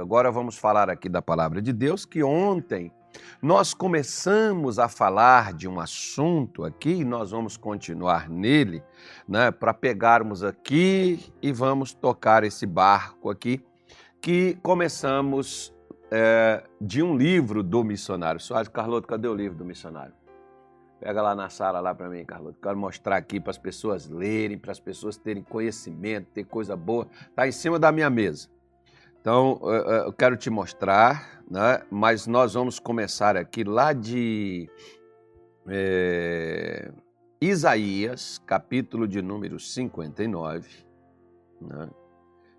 Agora vamos falar aqui da palavra de Deus, que ontem nós começamos a falar de um assunto aqui e nós vamos continuar nele, né, para pegarmos aqui e vamos tocar esse barco aqui, que começamos é, de um livro do missionário Soares. Carloto, cadê o livro do missionário? Pega lá na sala lá para mim, Carloto. Quero mostrar aqui para as pessoas lerem, para as pessoas terem conhecimento, ter coisa boa. Está em cima da minha mesa. Então, eu quero te mostrar, né? mas nós vamos começar aqui lá de é, Isaías, capítulo de número 59, né?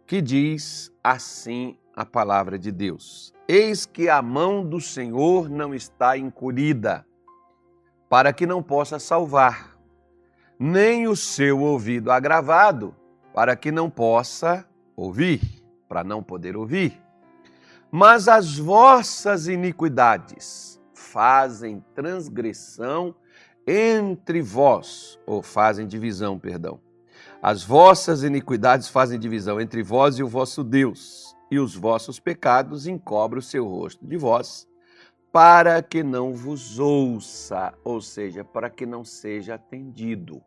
que diz assim a palavra de Deus: Eis que a mão do Senhor não está encolhida para que não possa salvar, nem o seu ouvido agravado, para que não possa ouvir, para não poder ouvir. Mas as vossas iniquidades fazem transgressão entre vós, ou fazem divisão, perdão. As vossas iniquidades fazem divisão entre vós e o vosso Deus, e os vossos pecados encobrem o seu rosto de vós para que não vos ouça, ou seja, para que não seja atendido.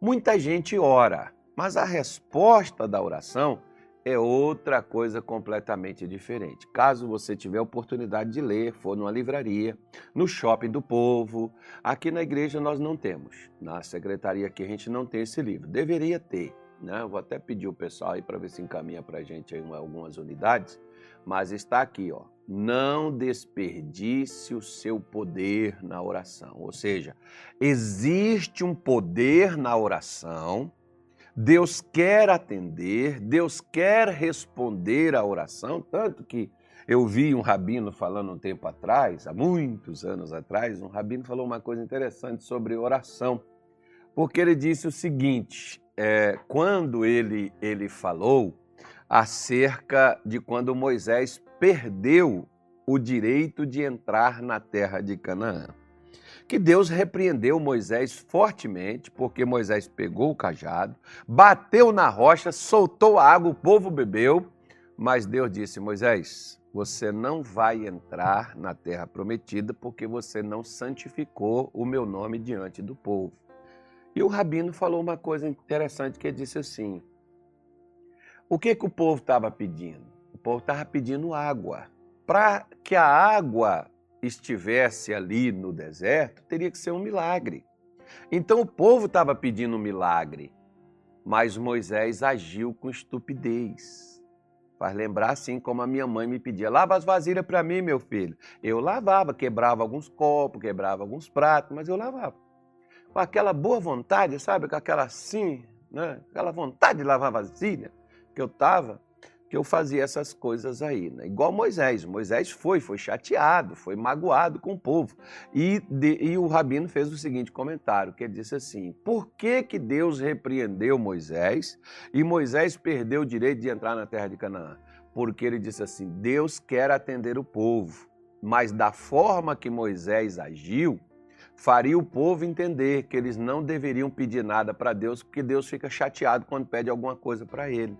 Muita gente ora, mas a resposta da oração é outra coisa completamente diferente. Caso você tiver oportunidade de ler, for numa livraria, no shopping do povo, aqui na igreja nós não temos. Na secretaria aqui a gente não tem esse livro. Deveria ter. Né? Eu vou até pedir o pessoal aí para ver se encaminha para a gente aí algumas unidades, mas está aqui, ó não desperdice o seu poder na oração. Ou seja, existe um poder na oração, Deus quer atender, Deus quer responder à oração, tanto que eu vi um rabino falando um tempo atrás, há muitos anos atrás, um rabino falou uma coisa interessante sobre oração, porque ele disse o seguinte: é, quando ele, ele falou acerca de quando Moisés perdeu o direito de entrar na terra de Canaã. Que Deus repreendeu Moisés fortemente, porque Moisés pegou o cajado, bateu na rocha, soltou a água, o povo bebeu, mas Deus disse: Moisés, você não vai entrar na terra prometida porque você não santificou o meu nome diante do povo. E o rabino falou uma coisa interessante que ele disse assim: O que, que o povo estava pedindo? O povo estava pedindo água. Para que a água estivesse ali no deserto, teria que ser um milagre. Então o povo estava pedindo um milagre, mas Moisés agiu com estupidez. Faz lembrar assim como a minha mãe me pedia: lava as vasilhas para mim, meu filho. Eu lavava, quebrava alguns copos, quebrava alguns pratos, mas eu lavava. Com aquela boa vontade, sabe? Com aquela assim, né? aquela vontade de lavar vasilha que eu estava que eu fazia essas coisas aí, né? igual Moisés. Moisés foi, foi chateado, foi magoado com o povo. E, de, e o rabino fez o seguinte comentário, que ele disse assim, por que, que Deus repreendeu Moisés e Moisés perdeu o direito de entrar na terra de Canaã? Porque ele disse assim, Deus quer atender o povo, mas da forma que Moisés agiu, faria o povo entender que eles não deveriam pedir nada para Deus, porque Deus fica chateado quando pede alguma coisa para ele.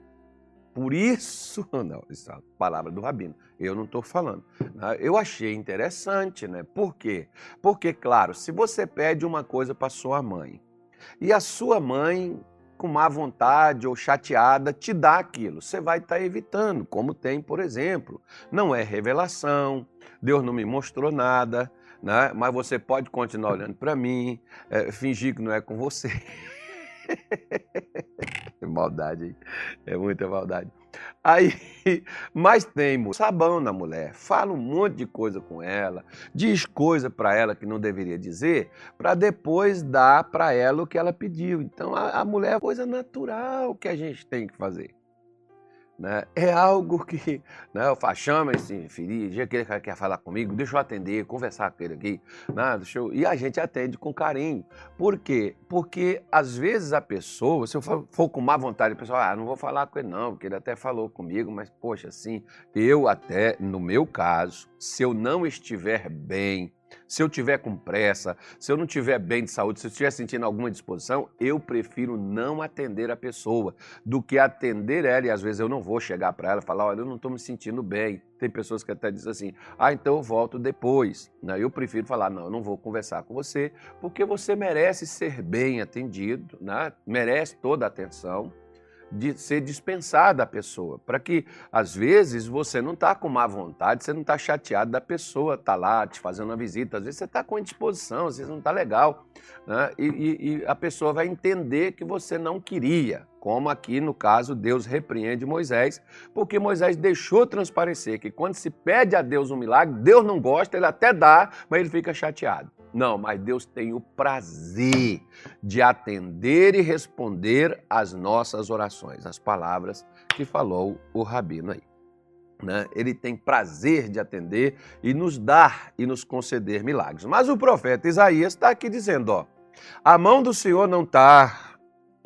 Por isso, não, isso é a palavra do Rabino, eu não estou falando. Né? Eu achei interessante, né? Por quê? Porque, claro, se você pede uma coisa para sua mãe e a sua mãe, com má vontade ou chateada, te dá aquilo, você vai estar tá evitando, como tem, por exemplo, não é revelação, Deus não me mostrou nada, né? mas você pode continuar olhando para mim, é, fingir que não é com você. maldade, hein? É muita maldade. Aí, mas tem sabão na mulher, fala um monte de coisa com ela, diz coisa para ela que não deveria dizer, para depois dar para ela o que ela pediu. Então, a, a mulher é coisa natural que a gente tem que fazer. Né? É algo que né, eu falo, chama esse infeliz, já que ele quer falar comigo, deixa eu atender, conversar com ele aqui. Né? Deixa eu... E a gente atende com carinho. Por quê? Porque às vezes a pessoa, se eu for, for com má vontade, a pessoa, ah, não vou falar com ele não, porque ele até falou comigo, mas poxa, assim, eu até, no meu caso, se eu não estiver bem, Se eu tiver com pressa, se eu não tiver bem de saúde, se eu estiver sentindo alguma disposição, eu prefiro não atender a pessoa do que atender ela. E às vezes eu não vou chegar para ela e falar: olha, eu não estou me sentindo bem. Tem pessoas que até dizem assim: ah, então eu volto depois. Eu prefiro falar: não, eu não vou conversar com você, porque você merece ser bem atendido, né? merece toda a atenção de ser dispensada a pessoa, para que às vezes você não está com má vontade, você não está chateado da pessoa estar tá lá te fazendo uma visita, às vezes você está com indisposição, às vezes não está legal, né? E, e, e, a pessoa vai entender que você não queria, como aqui no caso Deus repreende Moisés, porque Moisés deixou transparecer que quando se pede a Deus um milagre, Deus não gosta, ele até dá, mas ele fica chateado. Não, mas Deus tem o prazer de atender e responder às nossas orações, as palavras que falou o rabino aí. Né? Ele tem prazer de atender e nos dar e nos conceder milagres. Mas o profeta Isaías está aqui dizendo: ó, a mão do Senhor não está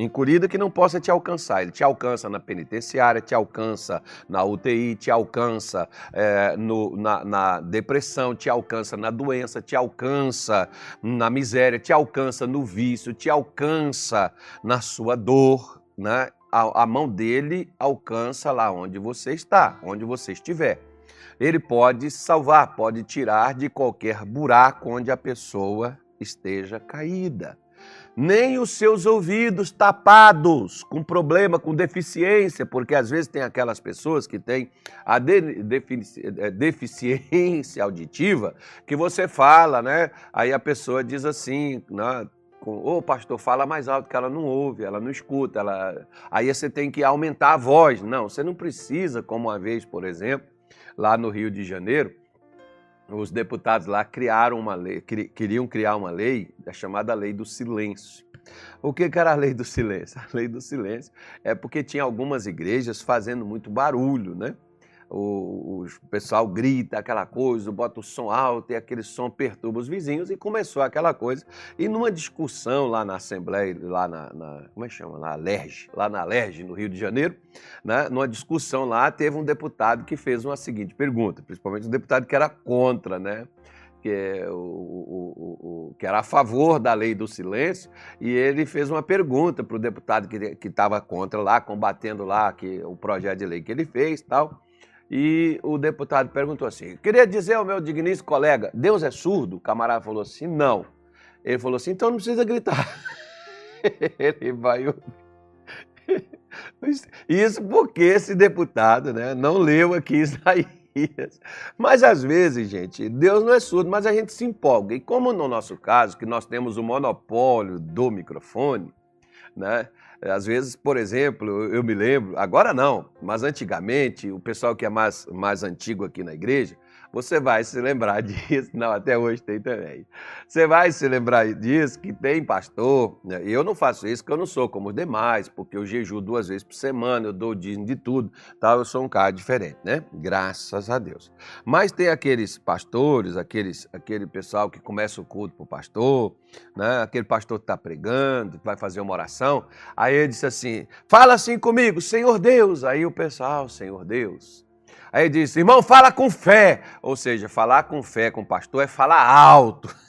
Encolhida que não possa te alcançar. Ele te alcança na penitenciária, te alcança na UTI, te alcança é, no, na, na, depressão, te alcança na doença, te alcança na miséria, te alcança no vício, te alcança na sua dor. Né? A, a mão dele alcança lá onde você está, onde você estiver. Ele pode salvar, pode tirar de qualquer buraco onde a pessoa esteja caída nem os seus ouvidos tapados, com problema, com deficiência, porque às vezes tem aquelas pessoas que têm a de, defici, é, deficiência auditiva, que você fala, né? Aí a pessoa diz assim, né? Ô oh, pastor, fala mais alto que ela não ouve, ela não escuta, ela... aí você tem que aumentar a voz. Não, você não precisa, como uma vez, por exemplo, lá no Rio de Janeiro, os deputados lá criaram uma lei, queriam criar uma lei, a chamada lei do silêncio. O que era a lei do silêncio? A lei do silêncio é porque tinha algumas igrejas fazendo muito barulho, né? O, o pessoal grita aquela coisa, bota o som alto e aquele som perturba os vizinhos e começou aquela coisa. E numa discussão lá na Assembleia, lá na, na como é que chama? Na Alerj, lá na Alerj, no Rio de Janeiro, né? numa discussão lá, teve um deputado que fez uma seguinte pergunta, principalmente um deputado que era contra, né? que, é o, o, o, que era a favor da lei do silêncio, e ele fez uma pergunta para o deputado que estava contra lá, combatendo lá que, o projeto de lei que ele fez tal. E o deputado perguntou assim: queria dizer ao meu digníssimo colega, Deus é surdo? O camarada falou assim: não. Ele falou assim: então não precisa gritar. Ele vai Isso porque esse deputado né, não leu aqui Isaías. Mas às vezes, gente, Deus não é surdo, mas a gente se empolga. E como no nosso caso, que nós temos o monopólio do microfone, né? Às vezes, por exemplo, eu me lembro, agora não, mas antigamente, o pessoal que é mais, mais antigo aqui na igreja, você vai se lembrar disso. Não, até hoje tem também. Você vai se lembrar disso, que tem pastor. Né? Eu não faço isso, porque eu não sou como os demais, porque eu jejuo duas vezes por semana, eu dou dízimo de tudo. Tal, eu sou um cara diferente, né? Graças a Deus. Mas tem aqueles pastores, aqueles, aquele pessoal que começa o culto para o pastor, né? aquele pastor que está pregando, que vai fazer uma oração. Aí ele disse assim: fala assim comigo, Senhor Deus. Aí o pessoal, Senhor Deus. Aí disse, irmão, fala com fé. Ou seja, falar com fé com o pastor é falar alto.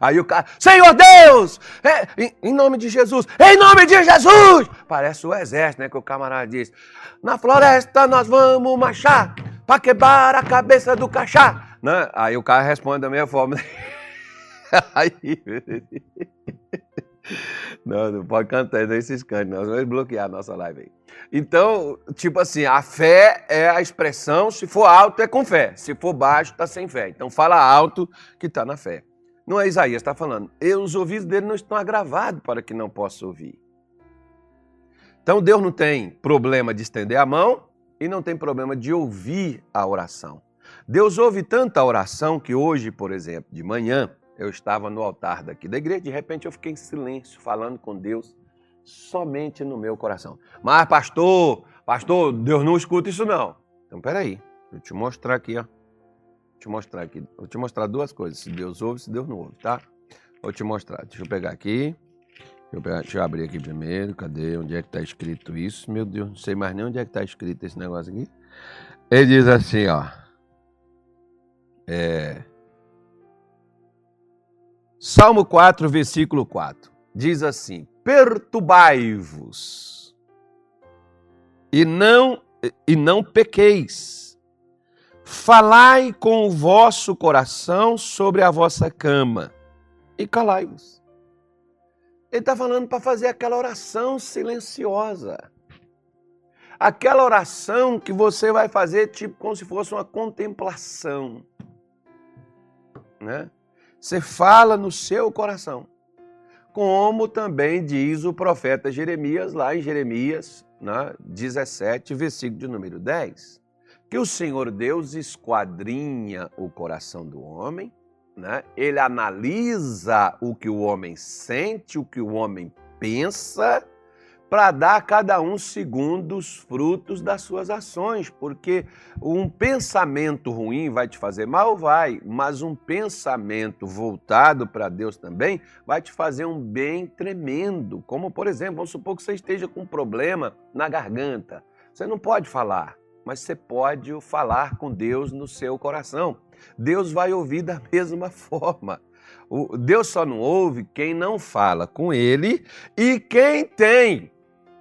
Aí o cara, Senhor Deus, é, em, em, nome de Jesus, em nome de Jesus. Parece o exército, né? Que o camarada diz: Na floresta nós vamos marchar para quebrar a cabeça do cachá. Né? Aí o cara responde da mesma forma. Aí. Não, não pode cantar esses cantos, nós vamos bloquear a nossa live aí. Então, tipo assim, a fé é a expressão, se for alto é com fé, se for baixo está sem fé. Então fala alto que está na fé. Não é Isaías está falando, os ouvidos dele não estão agravados para que não possa ouvir. Então Deus não tem problema de estender a mão e não tem problema de ouvir a oração. Deus ouve tanta oração que hoje, por exemplo, de manhã, eu estava no altar daqui da igreja, de repente eu fiquei em silêncio, falando com Deus, somente no meu coração. Mas, pastor, pastor, Deus não escuta isso não. Então, peraí, vou te mostrar aqui, ó. Vou te mostrar aqui, vou te mostrar duas coisas, se Deus ouve, se Deus não ouve, tá? Vou te mostrar, deixa eu pegar aqui, deixa eu, pegar, deixa eu abrir aqui primeiro, cadê, onde é que está escrito isso? Meu Deus, não sei mais nem onde é que está escrito esse negócio aqui. Ele diz assim, ó, é... Salmo 4, versículo 4. Diz assim: Perturbai-vos e não e não pequeis. Falai com o vosso coração sobre a vossa cama e calai-vos. Ele está falando para fazer aquela oração silenciosa. Aquela oração que você vai fazer tipo como se fosse uma contemplação. Né? Você fala no seu coração. Como também diz o profeta Jeremias, lá em Jeremias né, 17, versículo de número 10, que o Senhor Deus esquadrinha o coração do homem né? ele analisa o que o homem sente, o que o homem pensa, para dar a cada um segundo os frutos das suas ações, porque um pensamento ruim vai te fazer mal, vai, mas um pensamento voltado para Deus também vai te fazer um bem tremendo. Como, por exemplo, vamos supor que você esteja com um problema na garganta. Você não pode falar, mas você pode falar com Deus no seu coração. Deus vai ouvir da mesma forma. Deus só não ouve quem não fala com ele e quem tem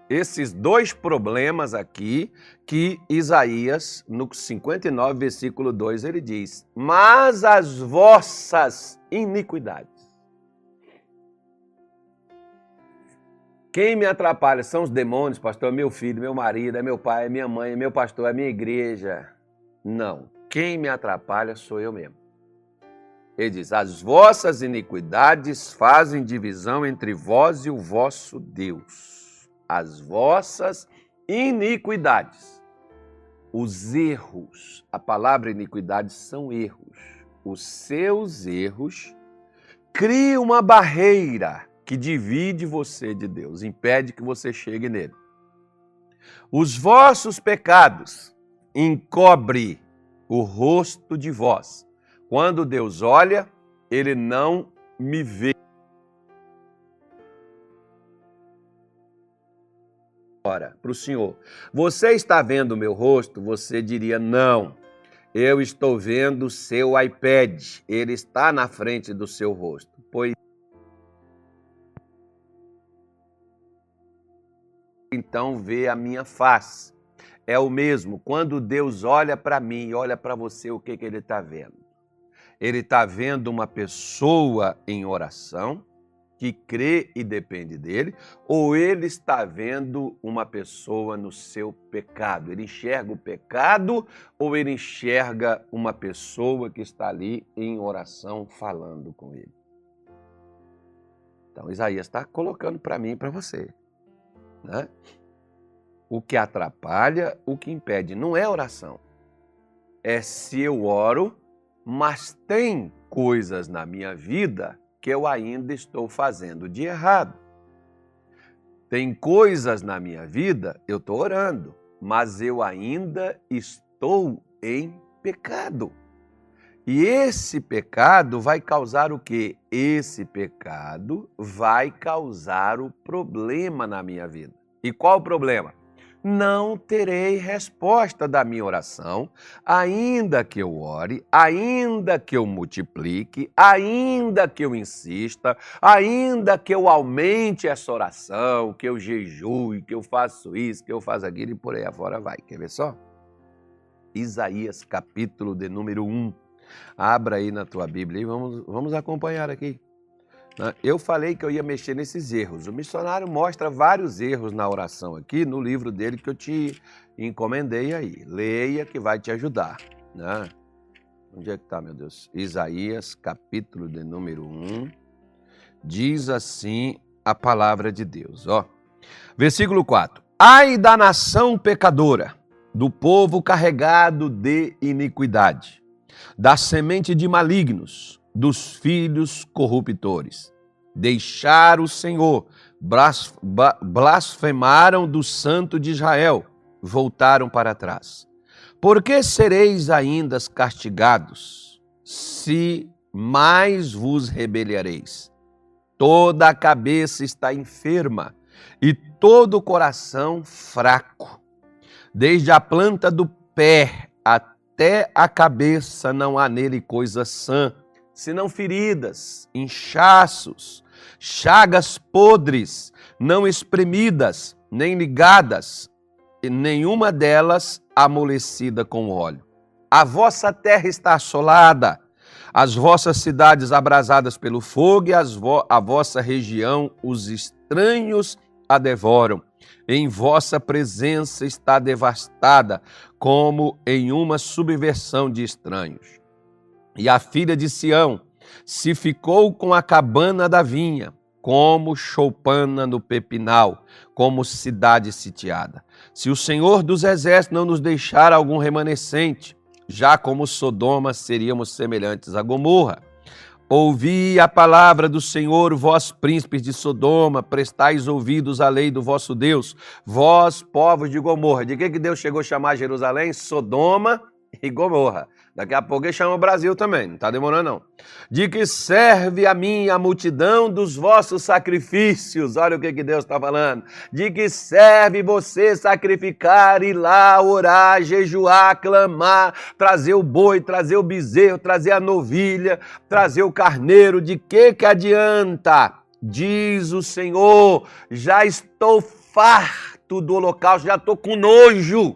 esses dois problemas aqui que Isaías, no 59, versículo 2, ele diz: Mas as vossas iniquidades. Quem me atrapalha são os demônios, pastor, é meu filho, meu marido, é meu pai, é minha mãe, é meu pastor, é minha igreja. Não. Quem me atrapalha sou eu mesmo. Ele diz: As vossas iniquidades fazem divisão entre vós e o vosso Deus. As vossas iniquidades. Os erros, a palavra iniquidade são erros. Os seus erros criam uma barreira que divide você de Deus, impede que você chegue nele. Os vossos pecados encobre o rosto de vós. Quando Deus olha, ele não me vê. Ora, para o Senhor, você está vendo o meu rosto? Você diria, não. Eu estou vendo o seu iPad, ele está na frente do seu rosto. Pois então vê a minha face é o mesmo. Quando Deus olha para mim e olha para você, o que, que ele está vendo? Ele está vendo uma pessoa em oração que crê e depende dele, ou ele está vendo uma pessoa no seu pecado? Ele enxerga o pecado ou ele enxerga uma pessoa que está ali em oração falando com ele? Então, Isaías está colocando para mim e para você. Né? o que atrapalha, o que impede. Não é oração. É se eu oro, mas tem coisas na minha vida que eu ainda estou fazendo de errado. Tem coisas na minha vida, eu estou orando, mas eu ainda estou em pecado. E esse pecado vai causar o quê? Esse pecado vai causar o problema na minha vida. E qual o problema? Não terei resposta da minha oração, ainda que eu ore, ainda que eu multiplique, ainda que eu insista, ainda que eu aumente essa oração, que eu jejue, que eu faço isso, que eu faço aquilo e por aí afora vai. Quer ver só? Isaías capítulo de número 1. Abra aí na tua Bíblia e vamos, vamos acompanhar aqui. Né? Eu falei que eu ia mexer nesses erros. O missionário mostra vários erros na oração aqui no livro dele que eu te encomendei aí. Leia que vai te ajudar. Né? Onde é que está, meu Deus? Isaías, capítulo de número 1. Diz assim a palavra de Deus. Ó. Versículo 4. Ai da nação pecadora, do povo carregado de iniquidade, da semente de malignos, dos filhos corruptores. Deixaram o Senhor, blasfemaram do Santo de Israel, voltaram para trás. Por que sereis ainda castigados, se mais vos rebeliareis? Toda a cabeça está enferma e todo o coração fraco. Desde a planta do pé até a cabeça não há nele coisa sã senão feridas, inchaços, chagas podres, não espremidas, nem ligadas, e nenhuma delas amolecida com óleo. A vossa terra está assolada, as vossas cidades abrasadas pelo fogo, e vo a vossa região os estranhos a devoram. Em vossa presença está devastada, como em uma subversão de estranhos. E a filha de Sião se ficou com a cabana da vinha, como choupana no pepinal, como cidade sitiada. Se o Senhor dos exércitos não nos deixar algum remanescente, já como Sodoma seríamos semelhantes a Gomorra. Ouvi a palavra do Senhor, vós príncipes de Sodoma, prestais ouvidos à lei do vosso Deus, vós povos de Gomorra. De que, que Deus chegou a chamar Jerusalém? Sodoma e Gomorra. Daqui a pouco ele chama o Brasil também, não está demorando não. De que serve a mim a multidão dos vossos sacrifícios. Olha o que, que Deus está falando. De que serve você sacrificar, ir lá, orar, jejuar, clamar, trazer o boi, trazer o bezerro, trazer a novilha, trazer o carneiro. De que que adianta? Diz o Senhor, já estou farto do holocausto, já estou com nojo.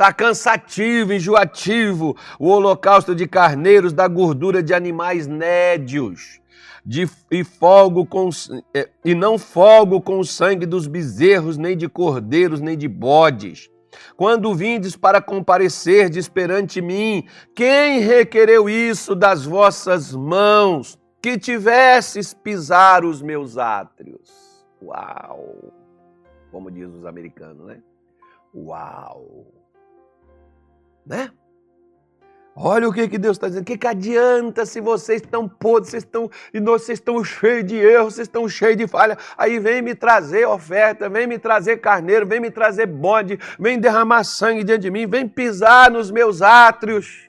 Está cansativo, enjoativo o holocausto de carneiros, da gordura de animais nédios. De, e, folgo com, é, e não folgo com o sangue dos bezerros, nem de cordeiros, nem de bodes. Quando vindes para comparecerdes perante mim, quem requereu isso das vossas mãos? Que tivesses pisar os meus átrios. Uau! Como diz os americanos, né? Uau! Né? Olha o que, que Deus está dizendo. O que, que adianta se vocês estão podres, vocês estão, vocês estão cheios de erros, vocês estão cheios de falha. Aí vem me trazer oferta, vem me trazer carneiro, vem me trazer bode, vem derramar sangue diante de mim, vem pisar nos meus átrios.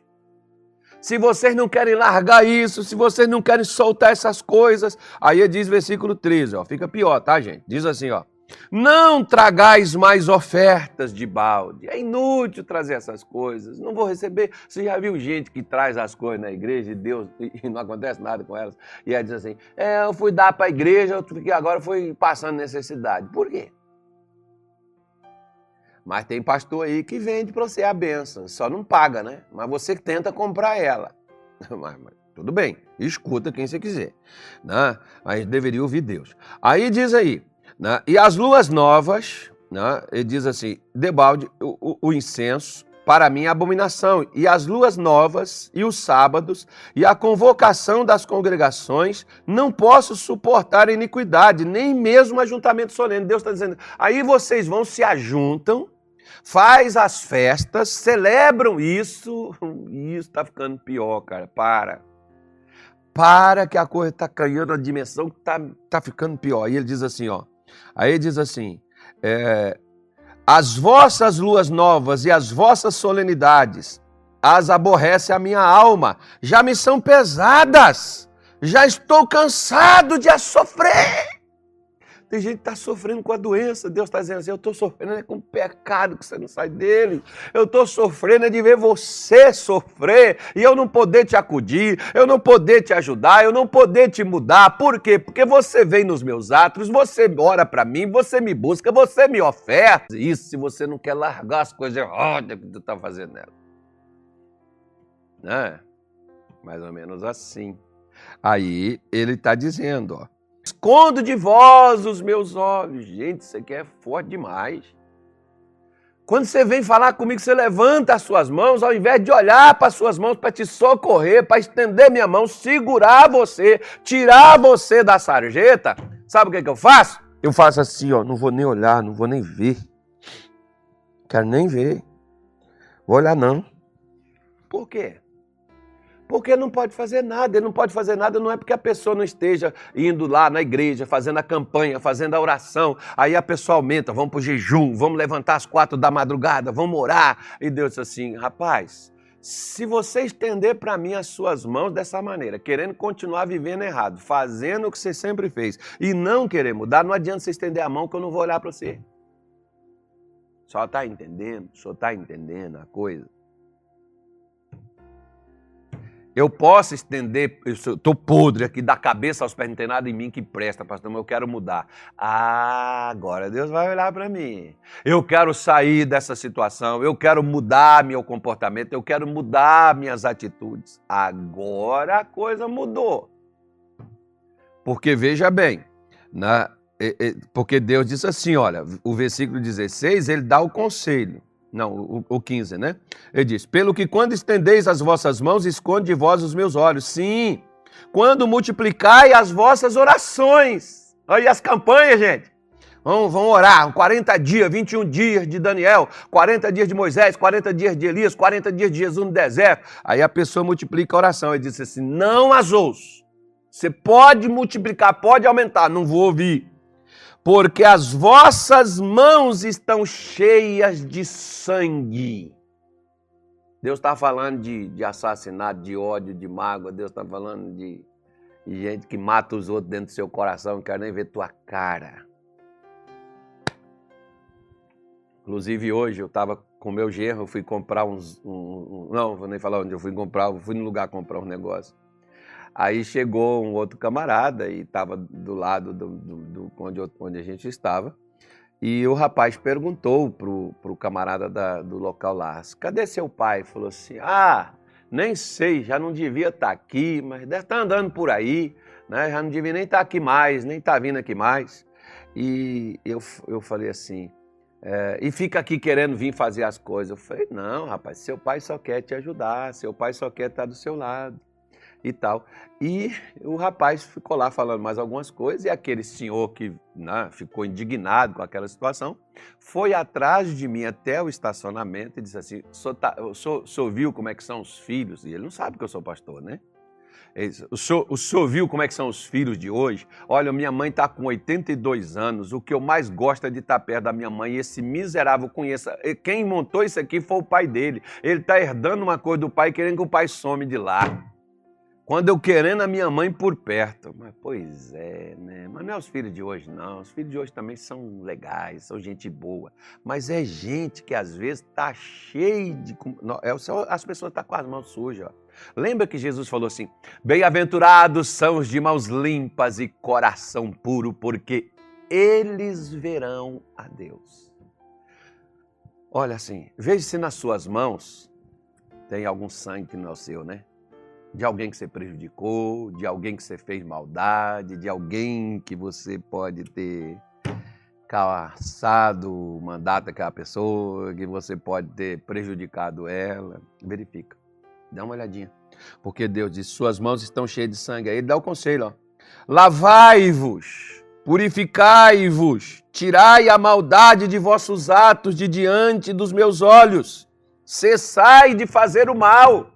Se vocês não querem largar isso, se vocês não querem soltar essas coisas, aí diz versículo 13, ó, fica pior, tá, gente? Diz assim, ó. Não tragais mais ofertas de balde. É inútil trazer essas coisas. Não vou receber. Você já viu gente que traz as coisas na igreja e Deus e não acontece nada com elas? E ela diz assim: é, eu fui dar para a igreja, porque agora fui passando necessidade. Por quê? Mas tem pastor aí que vende para você a benção, só não paga, né? Mas você tenta comprar ela. Mas, mas, tudo bem, escuta quem você quiser. Né? Mas deveria ouvir Deus. Aí diz aí, né? E as luas novas, né? ele diz assim: debalde o, o incenso, para mim é abominação, e as luas novas, e os sábados, e a convocação das congregações, não posso suportar iniquidade, nem mesmo ajuntamento solene. Deus está dizendo, aí vocês vão, se ajuntam, faz as festas, celebram isso, isso está ficando pior, cara, para. Para que a coisa está caindo na dimensão que está tá ficando pior. E ele diz assim, ó, Aí diz assim: é, as vossas luas novas e as vossas solenidades as aborrece a minha alma, já me são pesadas, já estou cansado de as sofrer. Tem gente que está sofrendo com a doença. Deus está dizendo assim: eu estou sofrendo é com o pecado que você não sai dele. Eu estou sofrendo é de ver você sofrer e eu não poder te acudir, eu não poder te ajudar, eu não poder te mudar. Por quê? Porque você vem nos meus atos, você ora para mim, você me busca, você me oferta. Isso se você não quer largar as coisas erradas que tu está fazendo nela. Né? Mais ou menos assim. Aí ele está dizendo, ó. Escondo de vós os meus olhos. Gente, isso aqui é forte demais. Quando você vem falar comigo, você levanta as suas mãos, ao invés de olhar para as suas mãos para te socorrer, para estender minha mão, segurar você, tirar você da sarjeta, sabe o que, que eu faço? Eu faço assim, ó, não vou nem olhar, não vou nem ver. Quero nem ver. Vou olhar não. Por quê? Porque não pode fazer nada. Ele não pode fazer nada não é porque a pessoa não esteja indo lá na igreja, fazendo a campanha, fazendo a oração. Aí a pessoa aumenta, vamos para o jejum, vamos levantar às quatro da madrugada, vamos orar. E Deus disse assim, rapaz, se você estender para mim as suas mãos dessa maneira, querendo continuar vivendo errado, fazendo o que você sempre fez e não querer mudar, não adianta você estender a mão que eu não vou olhar para você. Só está entendendo? Só está entendendo a coisa? Eu posso estender, eu estou podre aqui, da cabeça aos pés, não tem nada em mim que presta, pastor, mas eu quero mudar. Ah, agora Deus vai olhar para mim. Eu quero sair dessa situação, eu quero mudar meu comportamento, eu quero mudar minhas atitudes. Agora a coisa mudou. Porque veja bem, né? porque Deus disse assim: olha, o versículo 16, ele dá o conselho. Não, o, o 15, né? Ele diz: Pelo que quando estendeis as vossas mãos, esconde de vós os meus olhos. Sim, quando multiplicai as vossas orações. Aí as campanhas, gente. Vão, vão orar 40 dias, 21 dias de Daniel, 40 dias de Moisés, 40 dias de Elias, 40 dias de Jesus no deserto. Aí a pessoa multiplica a oração. Ele diz assim: Não as ouço. Você pode multiplicar, pode aumentar, não vou ouvir porque as vossas mãos estão cheias de sangue. Deus está falando de, de, assassinato, de ódio, de mágoa. Deus está falando de, de, gente que mata os outros dentro do seu coração, não quer nem ver tua cara. Inclusive hoje eu estava com meu genro, eu fui comprar uns. Um, não, vou nem falar onde eu fui comprar, eu fui no lugar comprar um negócio. Aí chegou um outro camarada e estava do lado do, do, do, onde, onde a gente estava. E o rapaz perguntou pro, pro camarada da, do local lá: cadê seu pai? Falou assim: ah, nem sei, já não devia estar tá aqui, mas deve estar tá andando por aí, né? já não devia nem estar tá aqui mais, nem estar tá vindo aqui mais. E eu, eu falei assim: é, e fica aqui querendo vir fazer as coisas. Eu falei: não, rapaz, seu pai só quer te ajudar, seu pai só quer estar do seu lado e tal. E o rapaz ficou lá falando mais algumas coisas, e aquele senhor que né, ficou indignado com aquela situação, foi atrás de mim até o estacionamento e disse assim: o senhor, tá, viu como é que são os filhos? E ele não sabe que eu sou pastor, né? O senhor, o senhor viu como é que são os filhos de hoje? Olha, minha mãe está com 82 anos, o que eu mais gosto é de estar tá perto da minha mãe, esse miserável conheça. Quem montou isso aqui foi o pai dele. Ele está herdando uma coisa do pai, querendo que o pai some de lá. Quando eu querendo a minha mãe por perto. Mas, pois é, né? Mas não é os filhos de hoje, não. Os filhos de hoje também são legais, são gente boa. Mas é gente que às vezes está cheio de. É as pessoas estão tá com as mãos sujas. Ó. Lembra que Jesus falou assim: Bem-aventurados são os de mãos limpas e coração puro, porque eles verão a Deus. Olha assim, veja se nas suas mãos tem algum sangue que não é o seu, né? De alguém que você prejudicou, de alguém que você fez maldade, de alguém que você pode ter caçado o mandato daquela pessoa, que você pode ter prejudicado ela. Verifica. Dá uma olhadinha. Porque Deus diz: Suas mãos estão cheias de sangue. Aí ele dá o conselho. Lavai-vos, purificai-vos, tirai a maldade de vossos atos de diante dos meus olhos. Cessai de fazer o mal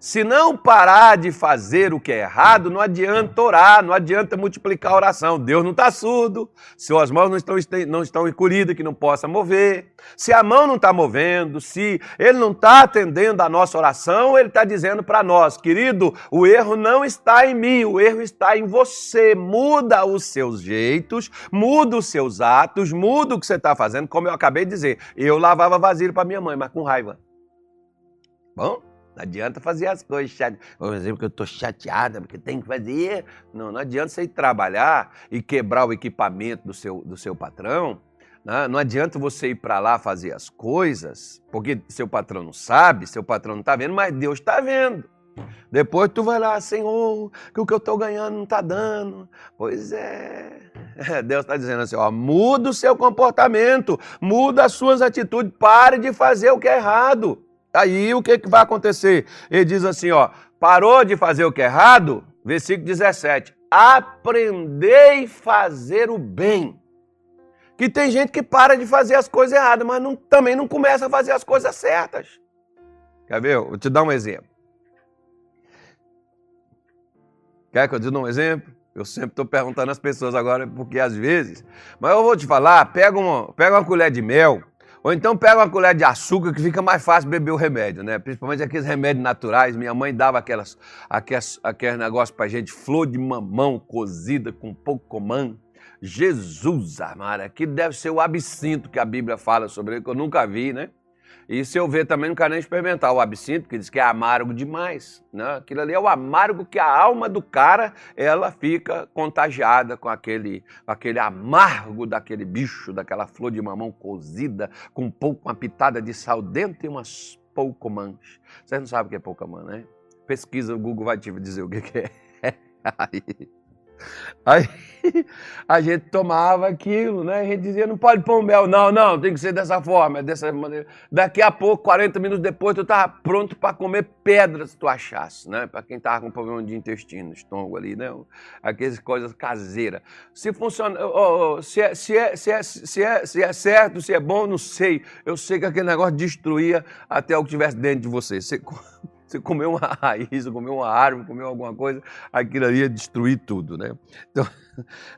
se não parar de fazer o que é errado, não adianta orar, não adianta multiplicar a oração. Deus não está surdo, suas mãos não estão, não estão encolhidas que não possa mover. Se a mão não está movendo, se ele não está atendendo a nossa oração, ele está dizendo para nós, querido, o erro não está em mim, o erro está em você. Muda os seus jeitos, muda os seus atos, muda o que você está fazendo, como eu acabei de dizer. Eu lavava vasilha para minha mãe, mas com raiva. Bom? Não adianta fazer as coisas chateadas. Por exemplo, que eu estou chateada porque tem que fazer. Não, não adianta você ir trabalhar e quebrar o equipamento do seu, do seu patrão. Né? Não adianta você ir para lá fazer as coisas, porque seu patrão não sabe, seu patrão não está vendo, mas Deus está vendo. Depois tu vai lá, Senhor, que o que eu estou ganhando não está dando. Pois é. Deus está dizendo assim: ó, muda o seu comportamento, muda as suas atitudes, pare de fazer o que é errado. Aí o que, que vai acontecer? Ele diz assim: ó, parou de fazer o que é errado? Versículo 17: aprendei a fazer o bem. Que tem gente que para de fazer as coisas erradas, mas não, também não começa a fazer as coisas certas. Quer ver? Vou te dar um exemplo. Quer que eu te dê um exemplo? Eu sempre estou perguntando às pessoas agora, porque às vezes. Mas eu vou te falar: pega uma, pega uma colher de mel ou então pega uma colher de açúcar que fica mais fácil beber o remédio, né? Principalmente aqueles remédios naturais. Minha mãe dava aquelas, aqueles, aqueles negócios pra gente, flor de mamão cozida com pouco comã. Jesus amado, que deve ser o absinto que a Bíblia fala sobre ele, que eu nunca vi, né? E se eu ver também, não quero nem experimentar o absinto, porque diz que é amargo demais. Né? Aquilo ali é o amargo que a alma do cara, ela fica contagiada com aquele, aquele amargo daquele bicho, daquela flor de mamão cozida, com um pouco, uma pitada de sal dentro e umas poucomãs. Vocês não sabem o que é poucomã, né? Pesquisa, o Google vai te dizer o que é. Aí, Aí a gente tomava aquilo, né? A gente dizia, não pode pôr mel. Não, não, tem que ser dessa forma, dessa maneira. Daqui a pouco, 40 minutos depois, tu estava pronto para comer pedra, se tu achasse, né? Para quem estava com problema de intestino, estômago ali, né? Aquelas coisas caseiras. Se funciona, se, é, se, é, se, é, se, é, se é certo, se é bom, não sei. Eu sei que aquele negócio destruía até o que tivesse dentro de você. Você você comeu uma raiz, comeu uma árvore, comeu alguma coisa, aquilo ali ia destruir tudo, né? Então,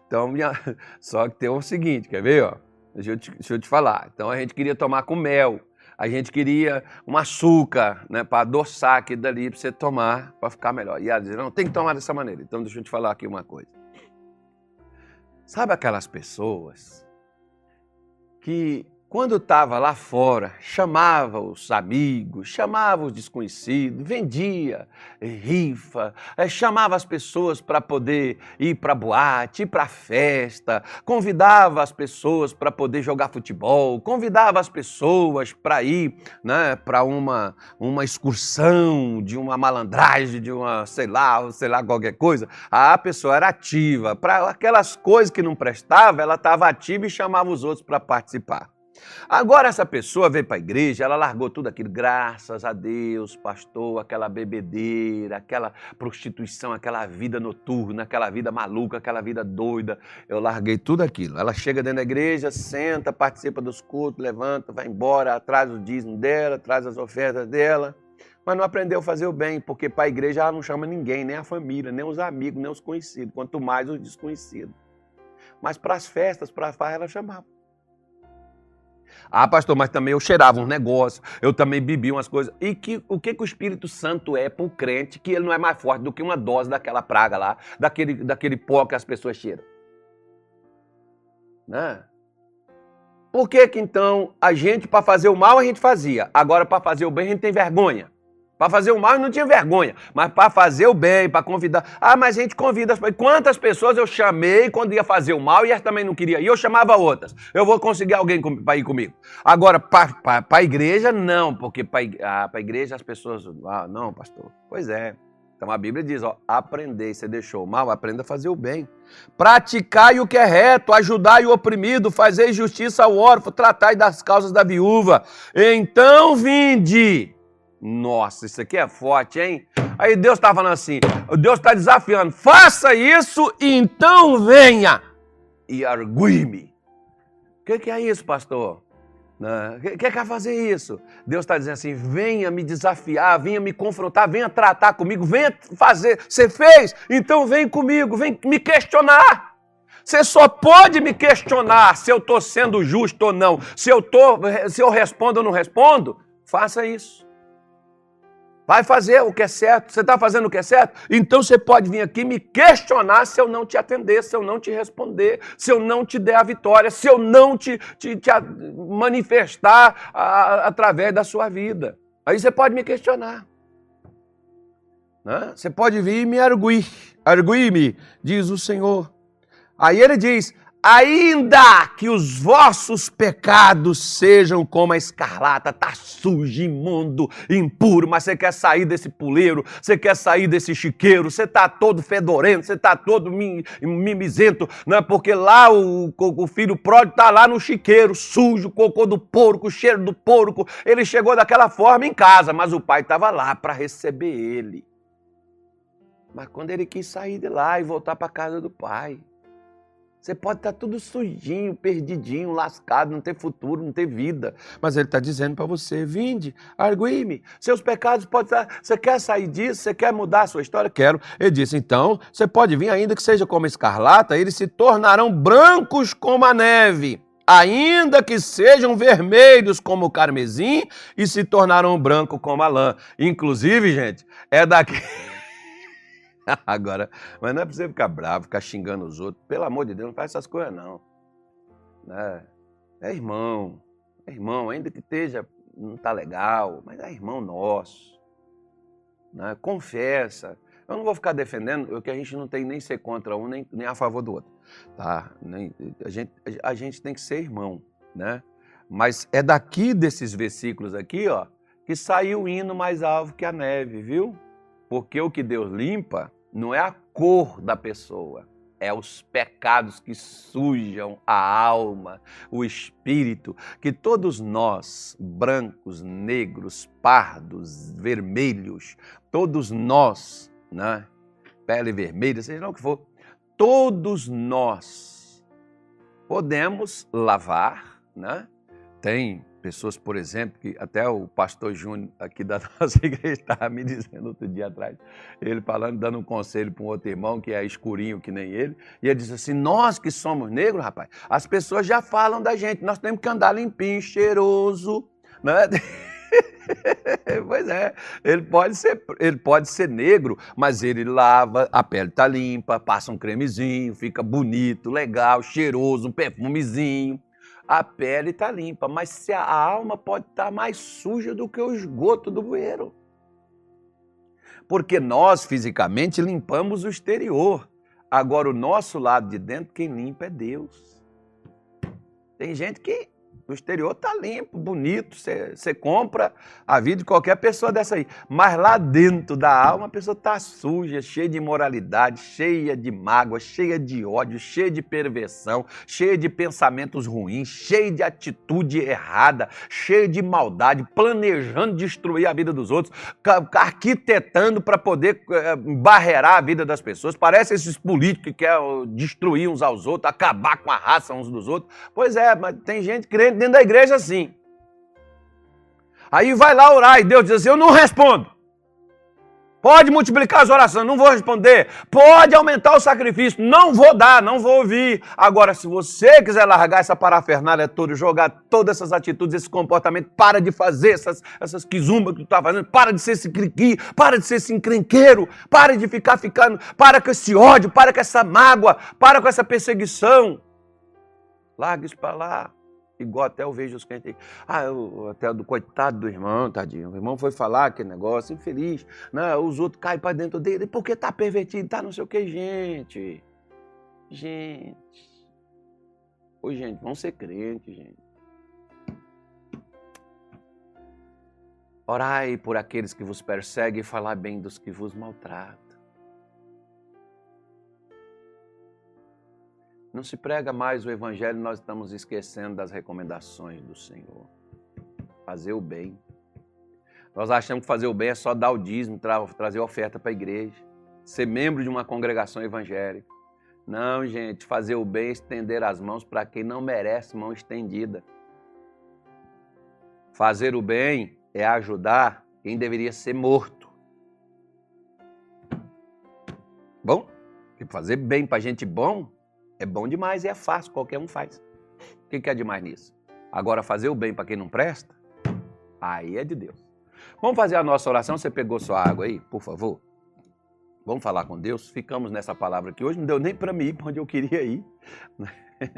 então minha... só que tem o seguinte, quer ver? Ó? Deixa, eu te, deixa eu te falar. Então a gente queria tomar com mel, a gente queria um açúcar, né, para adoçar aquilo dali, para você tomar, para ficar melhor. E ela dizia, não, tem que tomar dessa maneira. Então deixa eu te falar aqui uma coisa. Sabe aquelas pessoas que quando estava lá fora, chamava os amigos, chamava os desconhecidos, vendia rifa, eh, chamava as pessoas para poder ir para boate, ir para festa, convidava as pessoas para poder jogar futebol, convidava as pessoas para ir né, para uma, uma excursão de uma malandragem, de uma, sei lá, sei lá, qualquer coisa. A pessoa era ativa. Para aquelas coisas que não prestava, ela estava ativa e chamava os outros para participar. Agora essa pessoa veio para a igreja, ela largou tudo aquilo, graças a Deus, pastor, aquela bebedeira, aquela prostituição, aquela vida noturna, aquela vida maluca, aquela vida doida. Eu larguei tudo aquilo. Ela chega dentro da igreja, senta, participa dos cultos, levanta, vai embora, traz o dízimo dela, traz as ofertas dela. Mas não aprendeu a fazer o bem, porque para a igreja ela não chama ninguém, nem a família, nem os amigos, nem os conhecidos, quanto mais os desconhecidos. Mas para as festas, para a farra, ela chamava. Ah, pastor, mas também eu cheirava uns negócios, eu também bebia umas coisas. E que, o que, que o Espírito Santo é para o crente que ele não é mais forte do que uma dose daquela praga lá, daquele, daquele pó que as pessoas cheiram? Né? Por que que então a gente, para fazer o mal, a gente fazia, agora para fazer o bem, a gente tem vergonha? Para fazer o mal não tinha vergonha, mas para fazer o bem, para convidar. Ah, mas a gente convida. Quantas pessoas eu chamei quando ia fazer o mal e elas também não queriam? E eu chamava outras. Eu vou conseguir alguém para ir comigo. Agora, para a igreja, não, porque para ah, a igreja as pessoas. Ah, não, pastor. Pois é. Então a Bíblia diz: ó, aprendei, você deixou o mal, aprenda a fazer o bem. Praticai o que é reto, ajudai o oprimido, fazei justiça ao órfão, tratai das causas da viúva. Então vinde nossa, isso aqui é forte, hein? Aí Deus está falando assim: Deus está desafiando, faça isso então venha e argue-me. O que, que, é isso, pastor? O né? que, que é fazer isso? Deus está dizendo assim: venha me desafiar, venha me confrontar, venha tratar comigo, venha fazer. Você fez? Então vem comigo, vem me questionar. Você só pode me questionar se eu estou sendo justo ou não, se eu, tô, se eu respondo ou não respondo. Faça isso. Vai fazer o que é certo. Você está fazendo o que é certo? Então você pode vir aqui me questionar se eu não te atender, se eu não te responder, se eu não te der a vitória, se eu não te, te, te manifestar a, a, através da sua vida. Aí você pode me questionar. Né? Você pode vir e me arguir. Arguir-me, diz o Senhor. Aí ele diz: Ainda que os vossos pecados sejam como a escarlata, tá sujo, imundo, impuro, mas você quer sair desse puleiro, você quer sair desse chiqueiro, você tá todo fedorento, você tá todo mimizento, não é porque lá o, o filho pródigo tá lá no chiqueiro, sujo, cocô do porco, cheiro do porco. Ele chegou daquela forma em casa, mas o pai estava lá para receber ele. Mas quando ele quis sair de lá e voltar para casa do pai, você pode estar tudo sujinho, perdidinho, lascado, não ter futuro, não ter vida. Mas ele está dizendo para você: vinde, argue-me. Seus pecados podem estar. Você quer sair disso? Você quer mudar a sua história? Quero. Ele disse: então, você pode vir, ainda que seja como escarlata, eles se tornarão brancos como a neve. Ainda que sejam vermelhos como o carmesim e se tornarão branco como a lã. Inclusive, gente, é daqui. Agora, mas não é você ficar bravo, ficar xingando os outros. Pelo amor de Deus, não faz essas coisas, não. É, é irmão, é irmão, ainda que esteja não está legal, mas é irmão nosso. Né? Confessa. Eu não vou ficar defendendo que a gente não tem nem ser contra um, nem, nem a favor do outro. Tá? Nem, a, gente, a gente tem que ser irmão. Né? Mas é daqui desses versículos aqui, ó, que saiu o hino mais alvo que a neve, viu? Porque o que Deus limpa não é a cor da pessoa, é os pecados que sujam a alma, o espírito, que todos nós, brancos, negros, pardos, vermelhos, todos nós, né? Pele vermelha, seja lá o que for, todos nós podemos lavar, né? Tem pessoas, por exemplo, que até o pastor Júnior aqui da nossa igreja estava me dizendo outro dia atrás, ele falando, dando um conselho para um outro irmão que é escurinho que nem ele, e ele disse assim: Nós que somos negros, rapaz, as pessoas já falam da gente, nós temos que andar limpinho, cheiroso, né? pois é, ele pode, ser, ele pode ser negro, mas ele lava, a pele está limpa, passa um cremezinho, fica bonito, legal, cheiroso, um perfumezinho a pele está limpa, mas se a alma pode estar tá mais suja do que o esgoto do bueiro. Porque nós fisicamente limpamos o exterior. Agora, o nosso lado de dentro, quem limpa é Deus. Tem gente que o exterior tá limpo, bonito, você compra a vida de qualquer pessoa dessa aí. Mas lá dentro da alma a pessoa tá suja, cheia de imoralidade, cheia de mágoa, cheia de ódio, cheia de perversão, cheia de pensamentos ruins, cheia de atitude errada, cheia de maldade, planejando destruir a vida dos outros, arquitetando para poder eh, barrerar a vida das pessoas. Parece esses políticos que querem destruir uns aos outros, acabar com a raça uns dos outros. Pois é, mas tem gente crente dentro da igreja assim. Aí vai lá orar e Deus diz assim: Eu não respondo. Pode multiplicar as orações, não vou responder. Pode aumentar o sacrifício, não vou dar, não vou ouvir. Agora, se você quiser largar essa parafernália toda, jogar todas essas atitudes, esse comportamento, para de fazer essas, essas quizumbas que tu está fazendo, para de ser esse criqui, para de ser esse encrenqueiro, para de ficar ficando, para com esse ódio, para com essa mágoa, para com essa perseguição. Larga isso para lá. Igual até eu vejo os crentes, ah, eu, até do coitado do irmão, tadinho. O irmão foi falar aquele negócio, infeliz. Né? Os outros caem para dentro dele, porque tá pervertido, tá não sei o que, gente. Gente. Ô, gente, vão ser crentes, gente. Orai por aqueles que vos perseguem e falar bem dos que vos maltratam. Não se prega mais o Evangelho, nós estamos esquecendo das recomendações do Senhor. Fazer o bem. Nós achamos que fazer o bem é só dar o dízimo, tra trazer oferta para a igreja, ser membro de uma congregação evangélica. Não, gente, fazer o bem é estender as mãos para quem não merece mão estendida. Fazer o bem é ajudar quem deveria ser morto. Bom? fazer bem para gente bom é bom demais e é fácil, qualquer um faz. O que, que é demais nisso? Agora, fazer o bem para quem não presta, aí é de Deus. Vamos fazer a nossa oração. Você pegou sua água aí, por favor? Vamos falar com Deus. Ficamos nessa palavra que hoje não deu nem para mim ir para onde eu queria ir.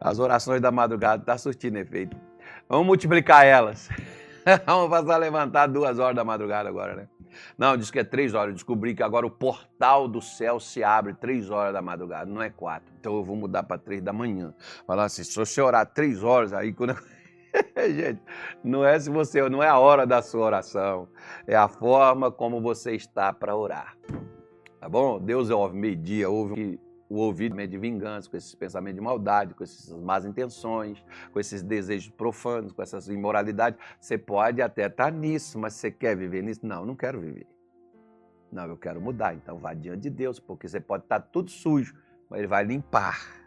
As orações da madrugada estão tá surtindo efeito. Vamos multiplicar elas. Vamos passar a levantar duas horas da madrugada agora, né? Não, diz que é três horas. Eu descobri que agora o portal do céu se abre três horas da madrugada, não é quatro. Então eu vou mudar para três da manhã. Falar assim, se você orar três horas, aí quando. Gente, não é se você, não é a hora da sua oração, é a forma como você está para orar. Tá bom? Deus ouve meio-dia, ouve o ouvido de vingança, com esses pensamentos de maldade, com essas más intenções, com esses desejos profanos, com essas imoralidades. Você pode até estar nisso, mas você quer viver nisso? Não, não quero viver. Não, eu quero mudar. Então vá diante de Deus, porque você pode estar tudo sujo, mas Ele vai limpar.